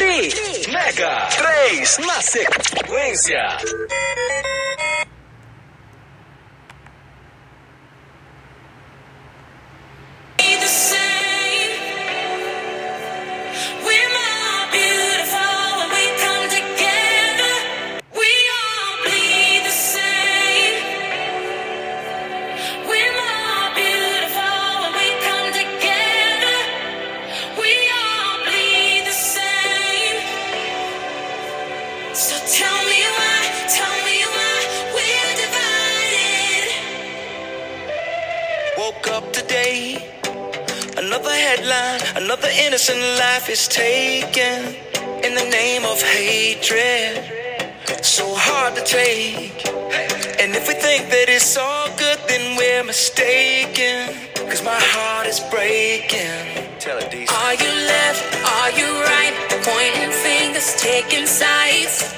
Tri, Mega, 3 na sequência. Is taken in the name of hatred. So hard to take. And if we think that it's all good, then we're mistaken. Cause my heart is breaking. Tell it. Are you left? Are you right? Pointing fingers, taking sides.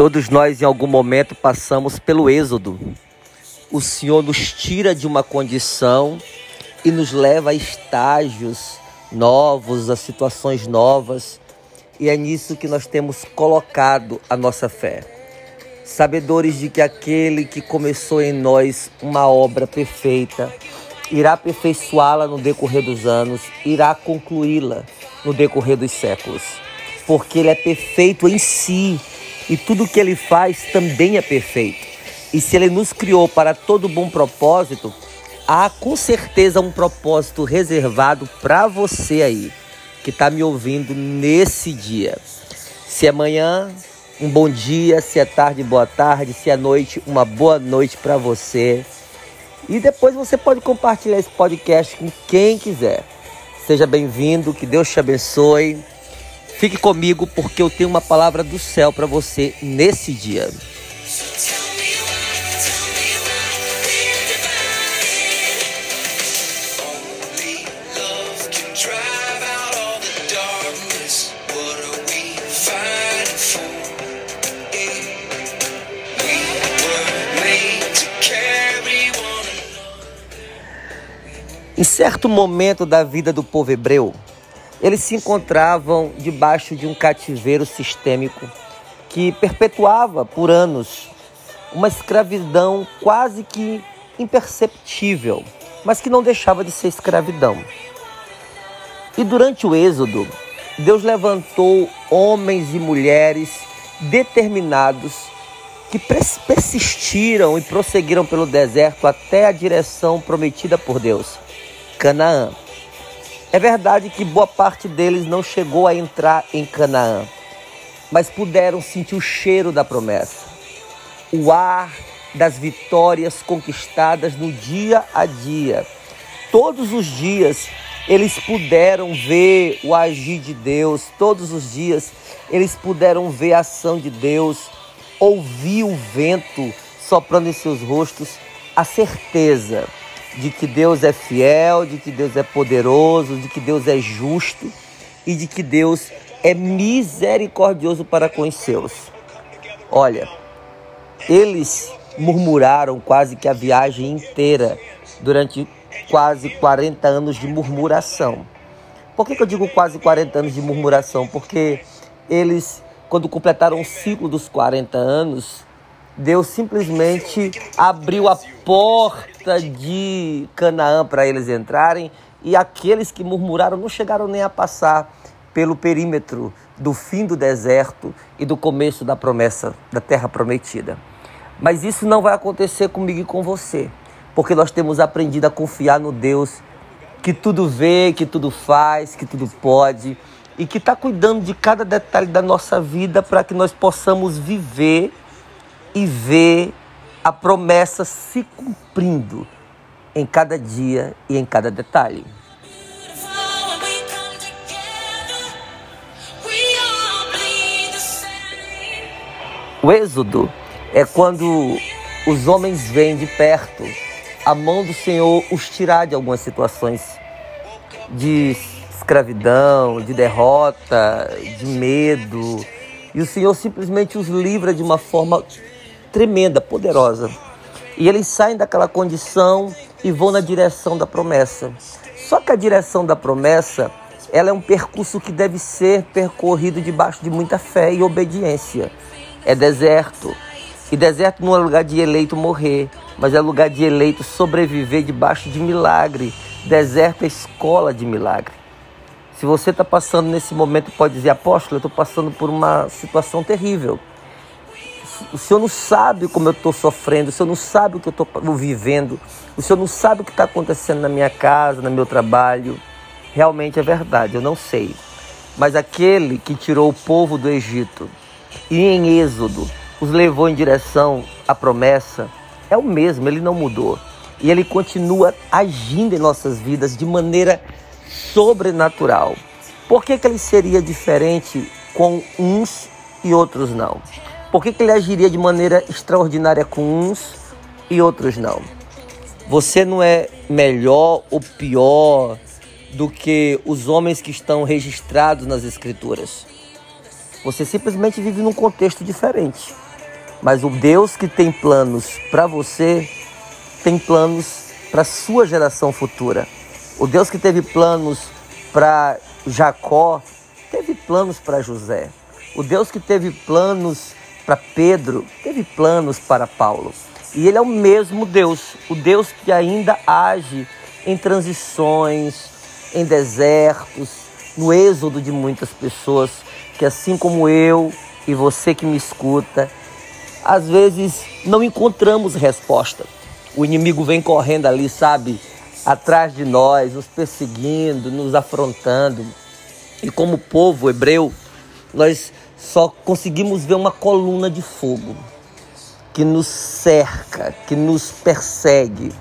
Todos nós, em algum momento, passamos pelo êxodo. O Senhor nos tira de uma condição e nos leva a estágios novos, a situações novas. E é nisso que nós temos colocado a nossa fé. Sabedores de que aquele que começou em nós uma obra perfeita, irá aperfeiçoá-la no decorrer dos anos, irá concluí-la no decorrer dos séculos. Porque Ele é perfeito em si e tudo que ele faz também é perfeito. E se ele nos criou para todo bom propósito, há com certeza um propósito reservado para você aí, que está me ouvindo nesse dia. Se é manhã, um bom dia, se é tarde, boa tarde, se é noite, uma boa noite para você. E depois você pode compartilhar esse podcast com quem quiser. Seja bem-vindo, que Deus te abençoe. Fique comigo porque eu tenho uma palavra do céu para você nesse dia. Em certo momento da vida do povo hebreu, eles se encontravam debaixo de um cativeiro sistêmico que perpetuava por anos uma escravidão quase que imperceptível, mas que não deixava de ser escravidão. E durante o Êxodo, Deus levantou homens e mulheres determinados que persistiram e prosseguiram pelo deserto até a direção prometida por Deus, Canaã. É verdade que boa parte deles não chegou a entrar em Canaã, mas puderam sentir o cheiro da promessa, o ar das vitórias conquistadas no dia a dia. Todos os dias eles puderam ver o agir de Deus, todos os dias eles puderam ver a ação de Deus, ouvir o vento soprando em seus rostos, a certeza de que Deus é fiel, de que Deus é poderoso, de que Deus é justo e de que Deus é misericordioso para com os seus. Olha, eles murmuraram quase que a viagem inteira, durante quase 40 anos de murmuração. Por que, que eu digo quase 40 anos de murmuração? Porque eles, quando completaram o ciclo dos 40 anos, Deus simplesmente abriu a porta de Canaã para eles entrarem e aqueles que murmuraram não chegaram nem a passar pelo perímetro do fim do deserto e do começo da promessa da terra prometida. Mas isso não vai acontecer comigo e com você, porque nós temos aprendido a confiar no Deus que tudo vê, que tudo faz, que tudo pode e que está cuidando de cada detalhe da nossa vida para que nós possamos viver e ver a promessa se cumprindo em cada dia e em cada detalhe. O êxodo é quando os homens vêm de perto, a mão do Senhor os tirar de algumas situações de escravidão, de derrota, de medo, e o Senhor simplesmente os livra de uma forma tremenda, poderosa. E eles saem daquela condição e vão na direção da promessa. Só que a direção da promessa, ela é um percurso que deve ser percorrido debaixo de muita fé e obediência. É deserto. E deserto não é lugar de eleito morrer, mas é lugar de eleito sobreviver debaixo de milagre. Deserto é escola de milagre. Se você está passando nesse momento, pode dizer, apóstolo, eu estou passando por uma situação terrível. O Senhor não sabe como eu estou sofrendo, o Senhor não sabe o que eu estou vivendo, o Senhor não sabe o que está acontecendo na minha casa, no meu trabalho. Realmente é verdade, eu não sei. Mas aquele que tirou o povo do Egito e em Êxodo os levou em direção à promessa, é o mesmo, ele não mudou. E ele continua agindo em nossas vidas de maneira sobrenatural. Por que, que ele seria diferente com uns e outros não? Por que, que ele agiria de maneira extraordinária com uns e outros não? Você não é melhor ou pior do que os homens que estão registrados nas Escrituras. Você simplesmente vive num contexto diferente. Mas o Deus que tem planos para você tem planos para sua geração futura. O Deus que teve planos para Jacó teve planos para José. O Deus que teve planos para Pedro, teve planos para Paulo. E ele é o mesmo Deus, o Deus que ainda age em transições, em desertos, no êxodo de muitas pessoas, que assim como eu e você que me escuta, às vezes não encontramos resposta. O inimigo vem correndo ali, sabe, atrás de nós, nos perseguindo, nos afrontando. E como povo hebreu, nós só conseguimos ver uma coluna de fogo que nos cerca, que nos persegue.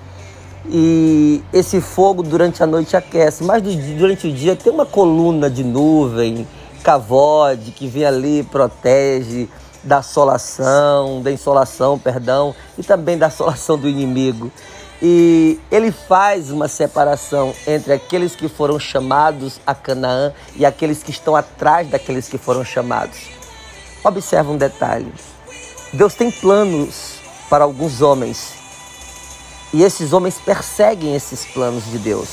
E esse fogo durante a noite aquece, mas durante o dia tem uma coluna de nuvem, cavode, que vem ali, protege da assolação, da insolação, perdão, e também da assolação do inimigo. E ele faz uma separação entre aqueles que foram chamados a Canaã e aqueles que estão atrás daqueles que foram chamados. Observa um detalhe: Deus tem planos para alguns homens e esses homens perseguem esses planos de Deus.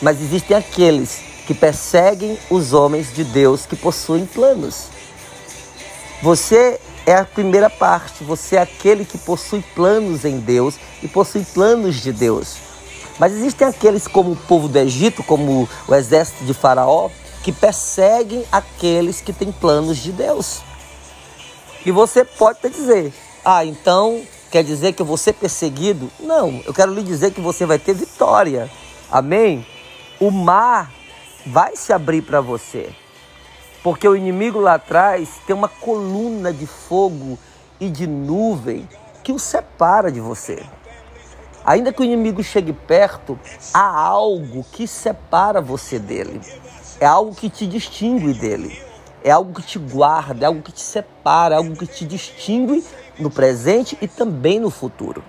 Mas existem aqueles que perseguem os homens de Deus que possuem planos. Você é a primeira parte. Você é aquele que possui planos em Deus e possui planos de Deus. Mas existem aqueles, como o povo do Egito, como o exército de Faraó, que perseguem aqueles que têm planos de Deus. E você pode até dizer: ah, então quer dizer que eu vou ser perseguido? Não, eu quero lhe dizer que você vai ter vitória. Amém? O mar vai se abrir para você. Porque o inimigo lá atrás tem uma coluna de fogo e de nuvem que o separa de você. Ainda que o inimigo chegue perto, há algo que separa você dele. É algo que te distingue dele. É algo que te guarda, é algo que te separa, é algo que te distingue no presente e também no futuro.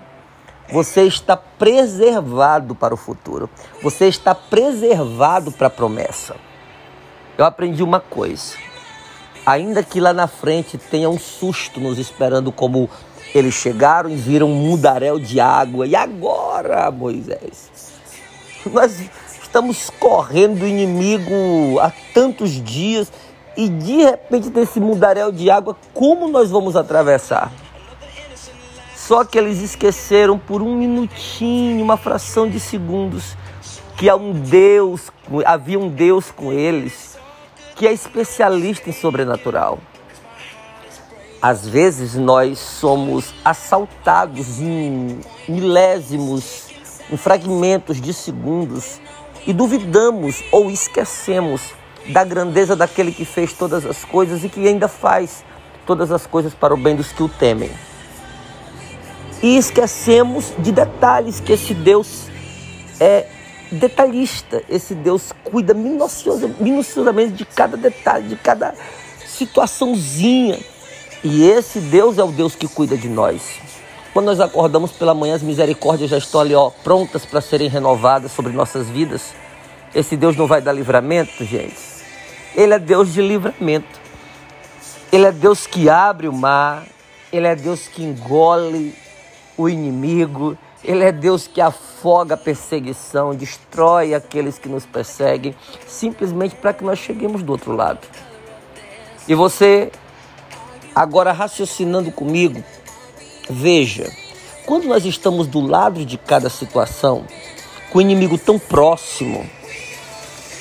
Você está preservado para o futuro. Você está preservado para a promessa eu aprendi uma coisa. Ainda que lá na frente tenha um susto nos esperando, como eles chegaram e viram um mudaréu de água. E agora, Moisés? Nós estamos correndo do inimigo há tantos dias e de repente desse mudaréu de água, como nós vamos atravessar? Só que eles esqueceram por um minutinho, uma fração de segundos, que há um Deus, havia um Deus com eles que é especialista em sobrenatural. Às vezes nós somos assaltados em milésimos, em fragmentos de segundos e duvidamos ou esquecemos da grandeza daquele que fez todas as coisas e que ainda faz todas as coisas para o bem dos que o temem. E esquecemos de detalhes que esse Deus é detalhista. Esse Deus cuida minuciosa, minuciosamente de cada detalhe, de cada situaçãozinha. E esse Deus é o Deus que cuida de nós. Quando nós acordamos pela manhã, as misericórdias já estão ali, ó, prontas para serem renovadas sobre nossas vidas. Esse Deus não vai dar livramento, gente. Ele é Deus de livramento. Ele é Deus que abre o mar. Ele é Deus que engole o inimigo. Ele é Deus que afoga a perseguição, destrói aqueles que nos perseguem, simplesmente para que nós cheguemos do outro lado. E você, agora raciocinando comigo, veja, quando nós estamos do lado de cada situação, com o inimigo tão próximo,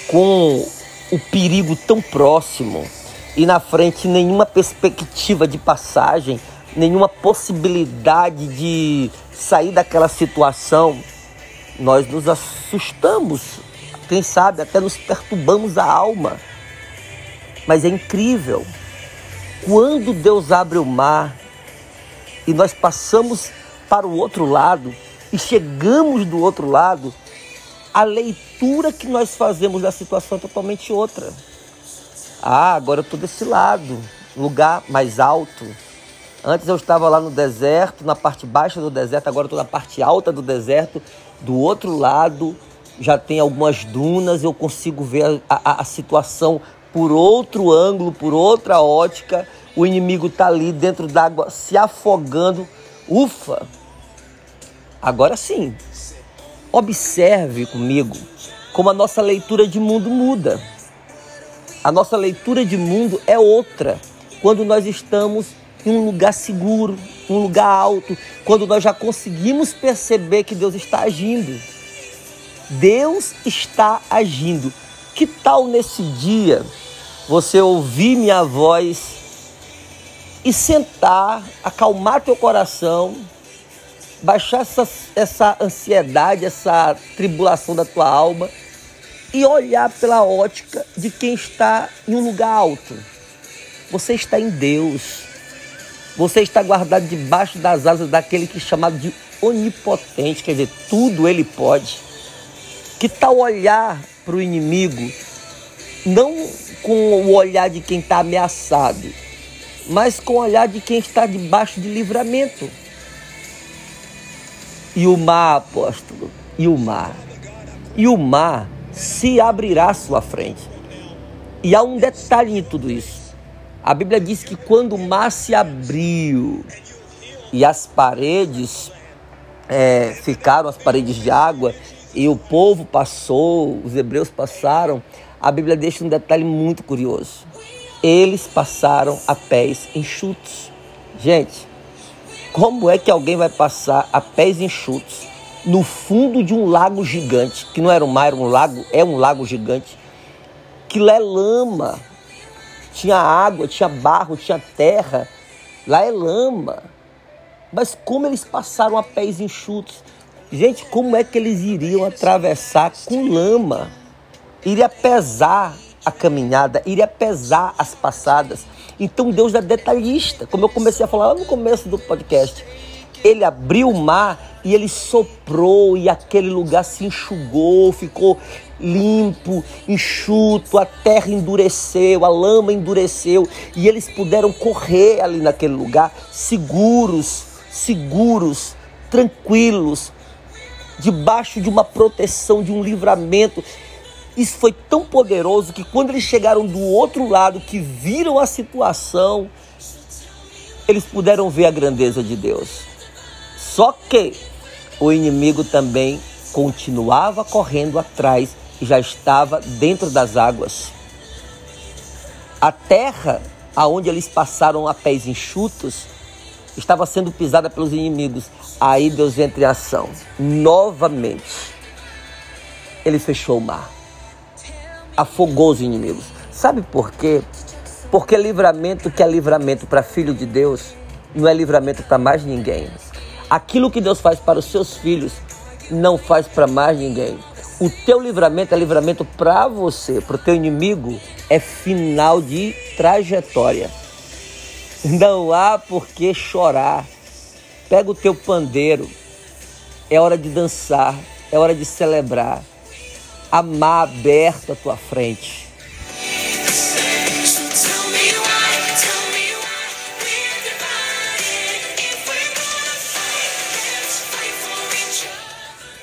com o perigo tão próximo, e na frente nenhuma perspectiva de passagem, nenhuma possibilidade de sair daquela situação, nós nos assustamos, quem sabe até nos perturbamos a alma. Mas é incrível. Quando Deus abre o mar e nós passamos para o outro lado e chegamos do outro lado, a leitura que nós fazemos da situação é totalmente outra. Ah, agora eu estou desse lado, lugar mais alto. Antes eu estava lá no deserto, na parte baixa do deserto, agora estou na parte alta do deserto. Do outro lado já tem algumas dunas, eu consigo ver a, a, a situação por outro ângulo, por outra ótica. O inimigo está ali dentro d'água se afogando. Ufa! Agora sim, observe comigo como a nossa leitura de mundo muda. A nossa leitura de mundo é outra quando nós estamos em um lugar seguro, um lugar alto, quando nós já conseguimos perceber que Deus está agindo. Deus está agindo. Que tal nesse dia você ouvir minha voz e sentar, acalmar teu coração, baixar essa, essa ansiedade, essa tribulação da tua alma e olhar pela ótica de quem está em um lugar alto. Você está em Deus. Você está guardado debaixo das asas daquele que é chamado de onipotente, quer dizer, tudo ele pode. Que tal olhar para o inimigo, não com o olhar de quem está ameaçado, mas com o olhar de quem está debaixo de livramento. E o mar, apóstolo, e o mar. E o mar se abrirá à sua frente. E há um detalhe em tudo isso. A Bíblia diz que quando o mar se abriu e as paredes é, ficaram, as paredes de água, e o povo passou, os hebreus passaram, a Bíblia deixa um detalhe muito curioso. Eles passaram a pés enxutos. Gente, como é que alguém vai passar a pés enxutos no fundo de um lago gigante, que não era um mar, era um lago, é um lago gigante, que é lama, tinha água, tinha barro, tinha terra, lá é lama. Mas como eles passaram a pés enxutos? Gente, como é que eles iriam atravessar com lama? Iria pesar a caminhada, iria pesar as passadas. Então Deus é detalhista, como eu comecei a falar lá no começo do podcast. Ele abriu o mar e ele soprou e aquele lugar se enxugou, ficou limpo, enxuto, a terra endureceu, a lama endureceu e eles puderam correr ali naquele lugar seguros, seguros, tranquilos, debaixo de uma proteção, de um livramento. Isso foi tão poderoso que quando eles chegaram do outro lado, que viram a situação, eles puderam ver a grandeza de Deus. Só que o inimigo também continuava correndo atrás e já estava dentro das águas. A terra aonde eles passaram a pés enxutos estava sendo pisada pelos inimigos. Aí Deus entra em ação. Novamente, ele fechou o mar. Afogou os inimigos. Sabe por quê? Porque livramento que é livramento para filho de Deus não é livramento para mais ninguém. Aquilo que Deus faz para os seus filhos não faz para mais ninguém. O teu livramento é livramento para você, para o teu inimigo é final de trajetória. Não há por que chorar. Pega o teu pandeiro. É hora de dançar, é hora de celebrar. Amar aberto à tua frente.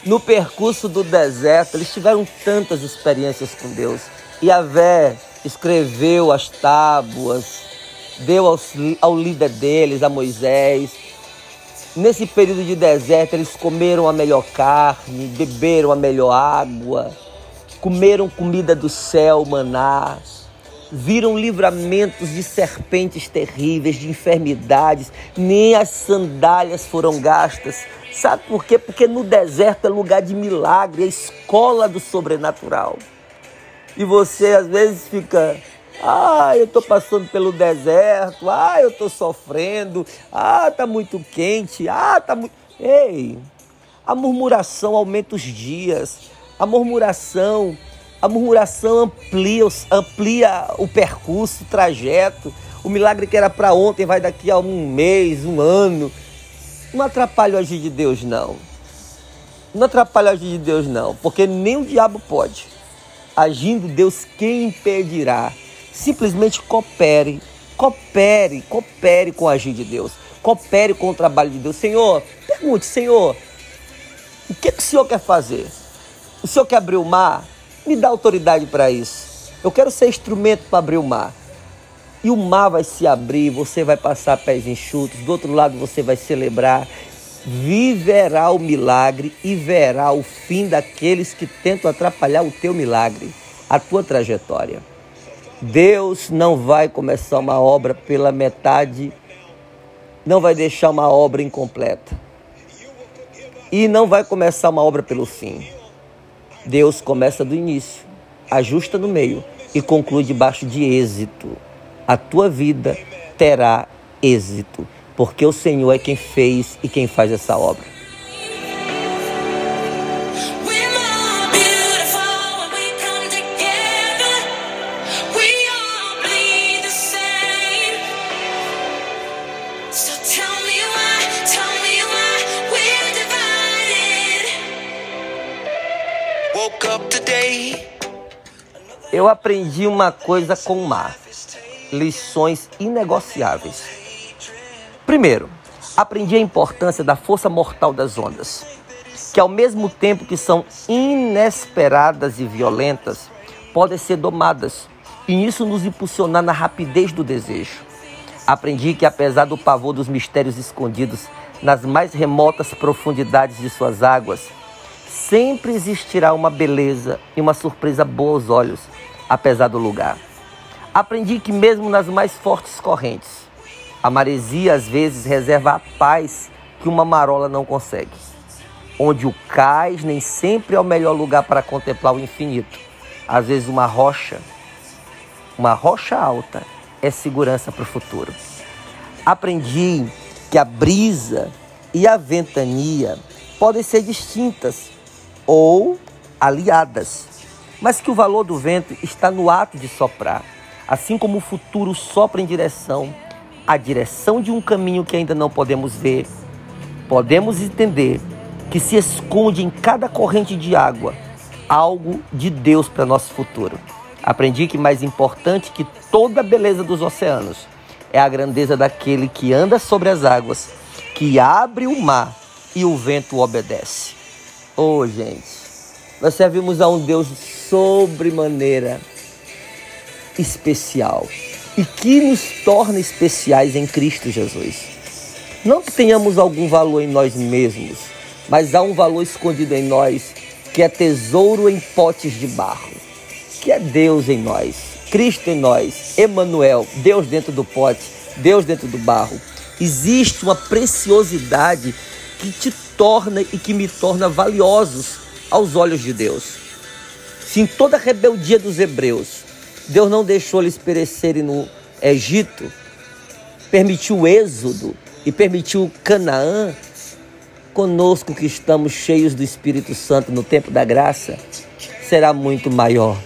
No percurso do deserto, eles tiveram tantas experiências com Deus. E Vé escreveu as tábuas, deu aos, ao líder deles, a Moisés. Nesse período de deserto, eles comeram a melhor carne, beberam a melhor água, comeram comida do céu, maná, viram livramentos de serpentes terríveis, de enfermidades, nem as sandálias foram gastas. Sabe por quê? Porque no deserto é lugar de milagre, é escola do sobrenatural. E você às vezes fica, ah, eu estou passando pelo deserto, ah, eu estou sofrendo, ah, tá muito quente, ah, tá muito. Ei, a murmuração aumenta os dias, a murmuração, a murmuração amplia, amplia o percurso, o trajeto. O milagre que era para ontem vai daqui a um mês, um ano. Não atrapalha o agir de Deus, não. Não atrapalha o agir de Deus, não, porque nem o diabo pode agindo Deus, quem impedirá? Simplesmente coopere, coopere, coopere com o agir de Deus, coopere com o trabalho de Deus. Senhor, pergunte, Senhor, o que, que o Senhor quer fazer? O Senhor quer abrir o mar? Me dá autoridade para isso. Eu quero ser instrumento para abrir o mar. E o mar vai se abrir, você vai passar pés enxutos, do outro lado você vai celebrar viverá o milagre e verá o fim daqueles que tentam atrapalhar o teu milagre, a tua trajetória. Deus não vai começar uma obra pela metade, não vai deixar uma obra incompleta. E não vai começar uma obra pelo fim. Deus começa do início, ajusta no meio e conclui debaixo de êxito. A tua vida terá êxito porque o Senhor é quem fez e quem faz essa obra. Eu aprendi uma coisa com o mar: lições inegociáveis. Primeiro, aprendi a importância da força mortal das ondas, que ao mesmo tempo que são inesperadas e violentas, podem ser domadas e isso nos impulsionar na rapidez do desejo. Aprendi que apesar do pavor dos mistérios escondidos nas mais remotas profundidades de suas águas, sempre existirá uma beleza e uma surpresa boa aos olhos, apesar do lugar. Aprendi que mesmo nas mais fortes correntes, a maresia às vezes reserva a paz que uma marola não consegue. Onde o cais nem sempre é o melhor lugar para contemplar o infinito. Às vezes uma rocha, uma rocha alta é segurança para o futuro. Aprendi que a brisa e a ventania podem ser distintas ou aliadas, mas que o valor do vento está no ato de soprar, assim como o futuro sopra em direção a direção de um caminho que ainda não podemos ver, podemos entender que se esconde em cada corrente de água algo de Deus para nosso futuro. Aprendi que mais importante que toda a beleza dos oceanos é a grandeza daquele que anda sobre as águas, que abre o mar e o vento obedece. Oh, gente, nós servimos a um Deus sobremaneira especial e que nos torna especiais em Cristo Jesus. Não que tenhamos algum valor em nós mesmos, mas há um valor escondido em nós, que é tesouro em potes de barro, que é Deus em nós, Cristo em nós, Emmanuel, Deus dentro do pote, Deus dentro do barro. Existe uma preciosidade que te torna e que me torna valiosos aos olhos de Deus. Se em toda a rebeldia dos hebreus Deus não deixou eles perecerem no Egito, permitiu o êxodo e permitiu Canaã. Conosco que estamos cheios do Espírito Santo no tempo da graça, será muito maior.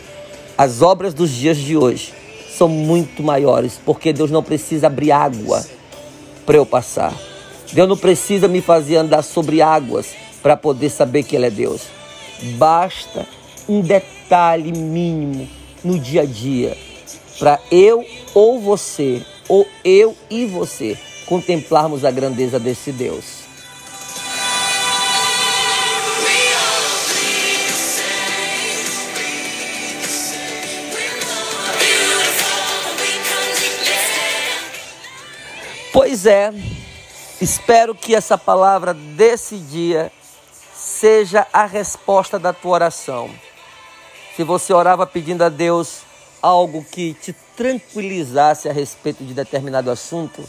As obras dos dias de hoje são muito maiores, porque Deus não precisa abrir água para eu passar. Deus não precisa me fazer andar sobre águas para poder saber que Ele é Deus. Basta um detalhe mínimo no dia a dia para eu ou você, ou eu e você, contemplarmos a grandeza desse Deus. Pois é, espero que essa palavra desse dia seja a resposta da tua oração. Se você orava pedindo a Deus algo que te tranquilizasse a respeito de determinado assunto,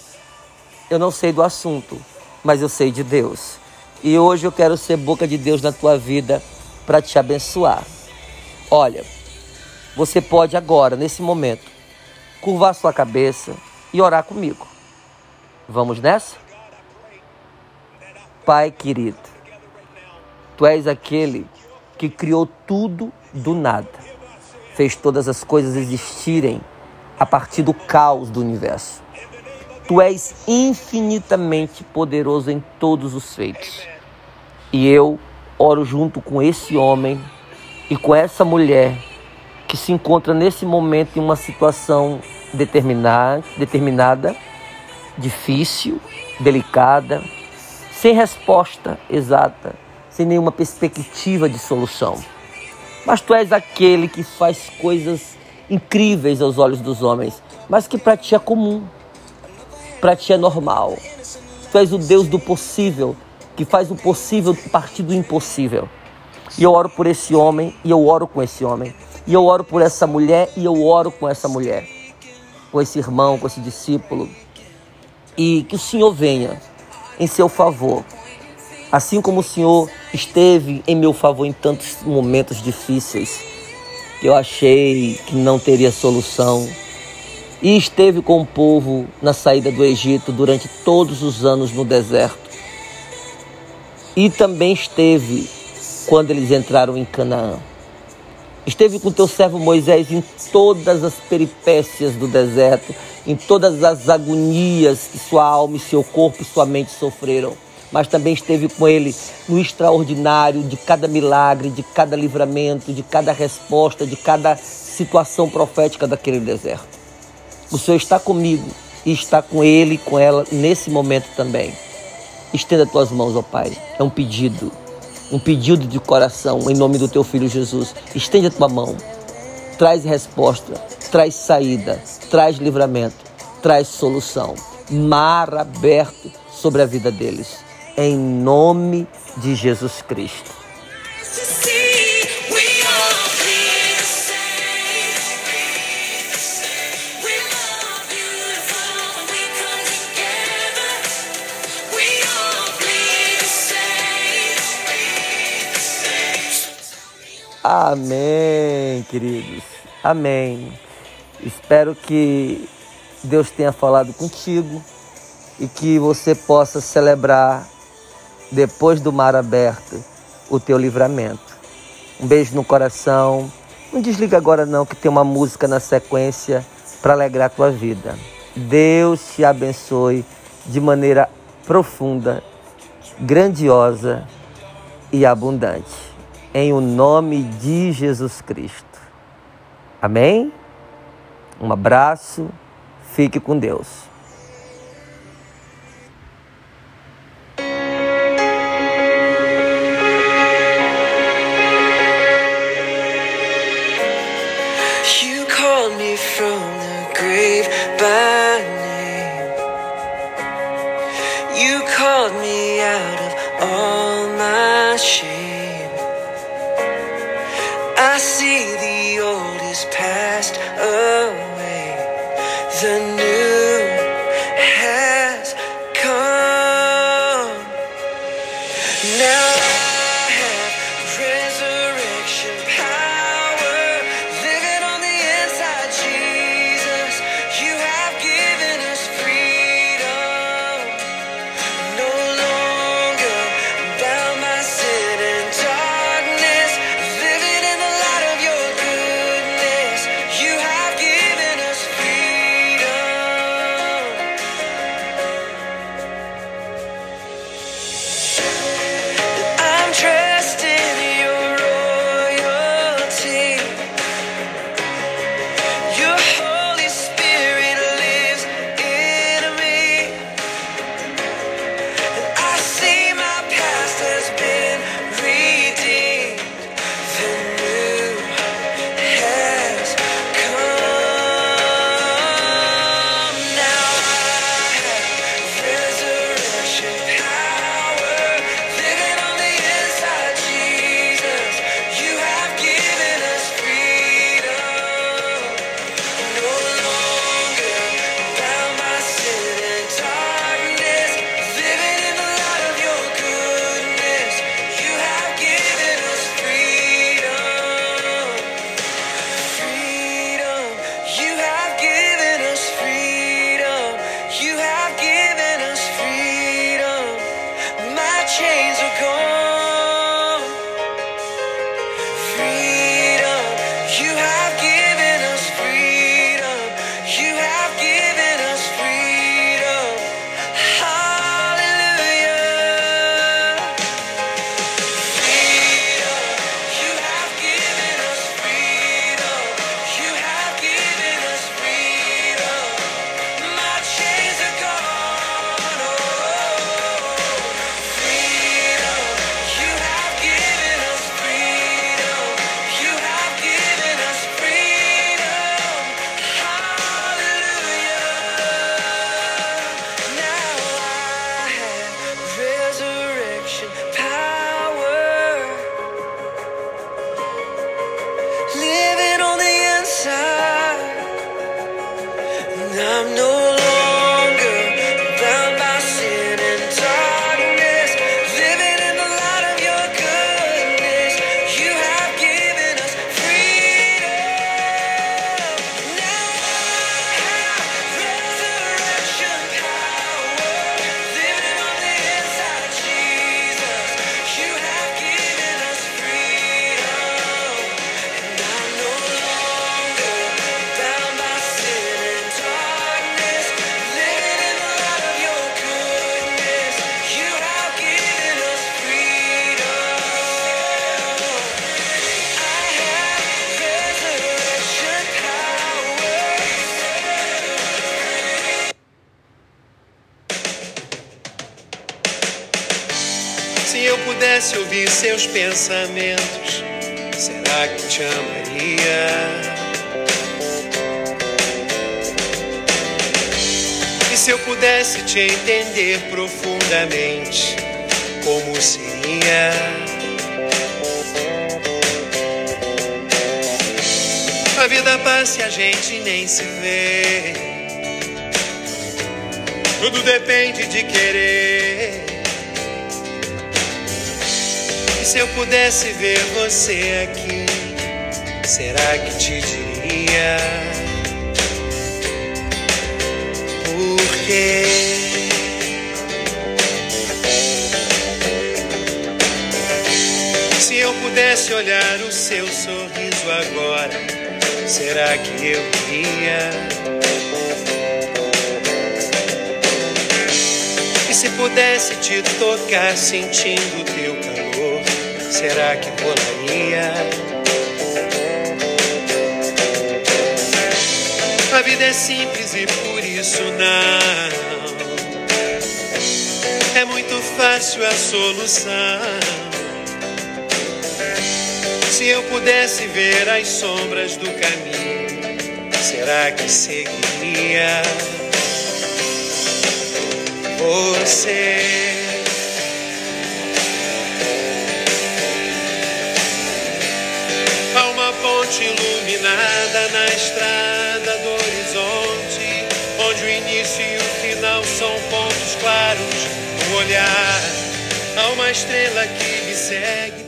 eu não sei do assunto, mas eu sei de Deus. E hoje eu quero ser boca de Deus na tua vida para te abençoar. Olha, você pode agora, nesse momento, curvar sua cabeça e orar comigo. Vamos nessa? Pai querido, Tu és aquele que criou tudo do nada, fez todas as coisas existirem a partir do caos do universo. Tu és infinitamente poderoso em todos os feitos. E eu oro junto com esse homem e com essa mulher que se encontra nesse momento em uma situação determinada, determinada, difícil, delicada, sem resposta exata, sem nenhuma perspectiva de solução. Mas tu és aquele que faz coisas incríveis aos olhos dos homens, mas que para ti é comum, para ti é normal. Tu és o Deus do possível, que faz o possível partir do impossível. E eu oro por esse homem, e eu oro com esse homem. E eu oro por essa mulher, e eu oro com essa mulher. Com esse irmão, com esse discípulo. E que o Senhor venha em seu favor. Assim como o Senhor esteve em meu favor em tantos momentos difíceis, que eu achei que não teria solução. E esteve com o povo na saída do Egito durante todos os anos no deserto. E também esteve quando eles entraram em Canaã. Esteve com teu servo Moisés em todas as peripécias do deserto, em todas as agonias que sua alma e seu corpo e sua mente sofreram. Mas também esteve com ele no extraordinário de cada milagre, de cada livramento, de cada resposta, de cada situação profética daquele deserto. O Senhor está comigo e está com ele e com ela nesse momento também. Estenda tuas mãos, ó Pai. É um pedido, um pedido de coração em nome do teu filho Jesus. Estende a tua mão. Traz resposta, traz saída, traz livramento, traz solução. Mar aberto sobre a vida deles. Em nome de Jesus Cristo. Amém, queridos. Amém. Espero que Deus tenha falado contigo e que você possa celebrar, depois do mar aberto, o teu livramento. Um beijo no coração. Não desliga agora não, que tem uma música na sequência para alegrar a tua vida. Deus te abençoe de maneira profunda, grandiosa e abundante em o nome de Jesus Cristo. Amém? Um abraço, fique com Deus. I'm pudesse ouvir seus pensamentos, será que te amaria? E se eu pudesse te entender profundamente, como seria? A vida passa e a gente nem se vê. Tudo depende de querer. Se eu pudesse ver você aqui, será que te diria? Por quê? Se eu pudesse olhar o seu sorriso agora, será que eu? E se pudesse te tocar sentindo teu será que rolaria? A vida é simples e por isso não. É muito fácil a solução. Se eu pudesse ver as sombras do caminho, será que seguiria você? Ponte iluminada na estrada do horizonte, onde o início e o final são pontos claros no olhar. Há uma estrela que me segue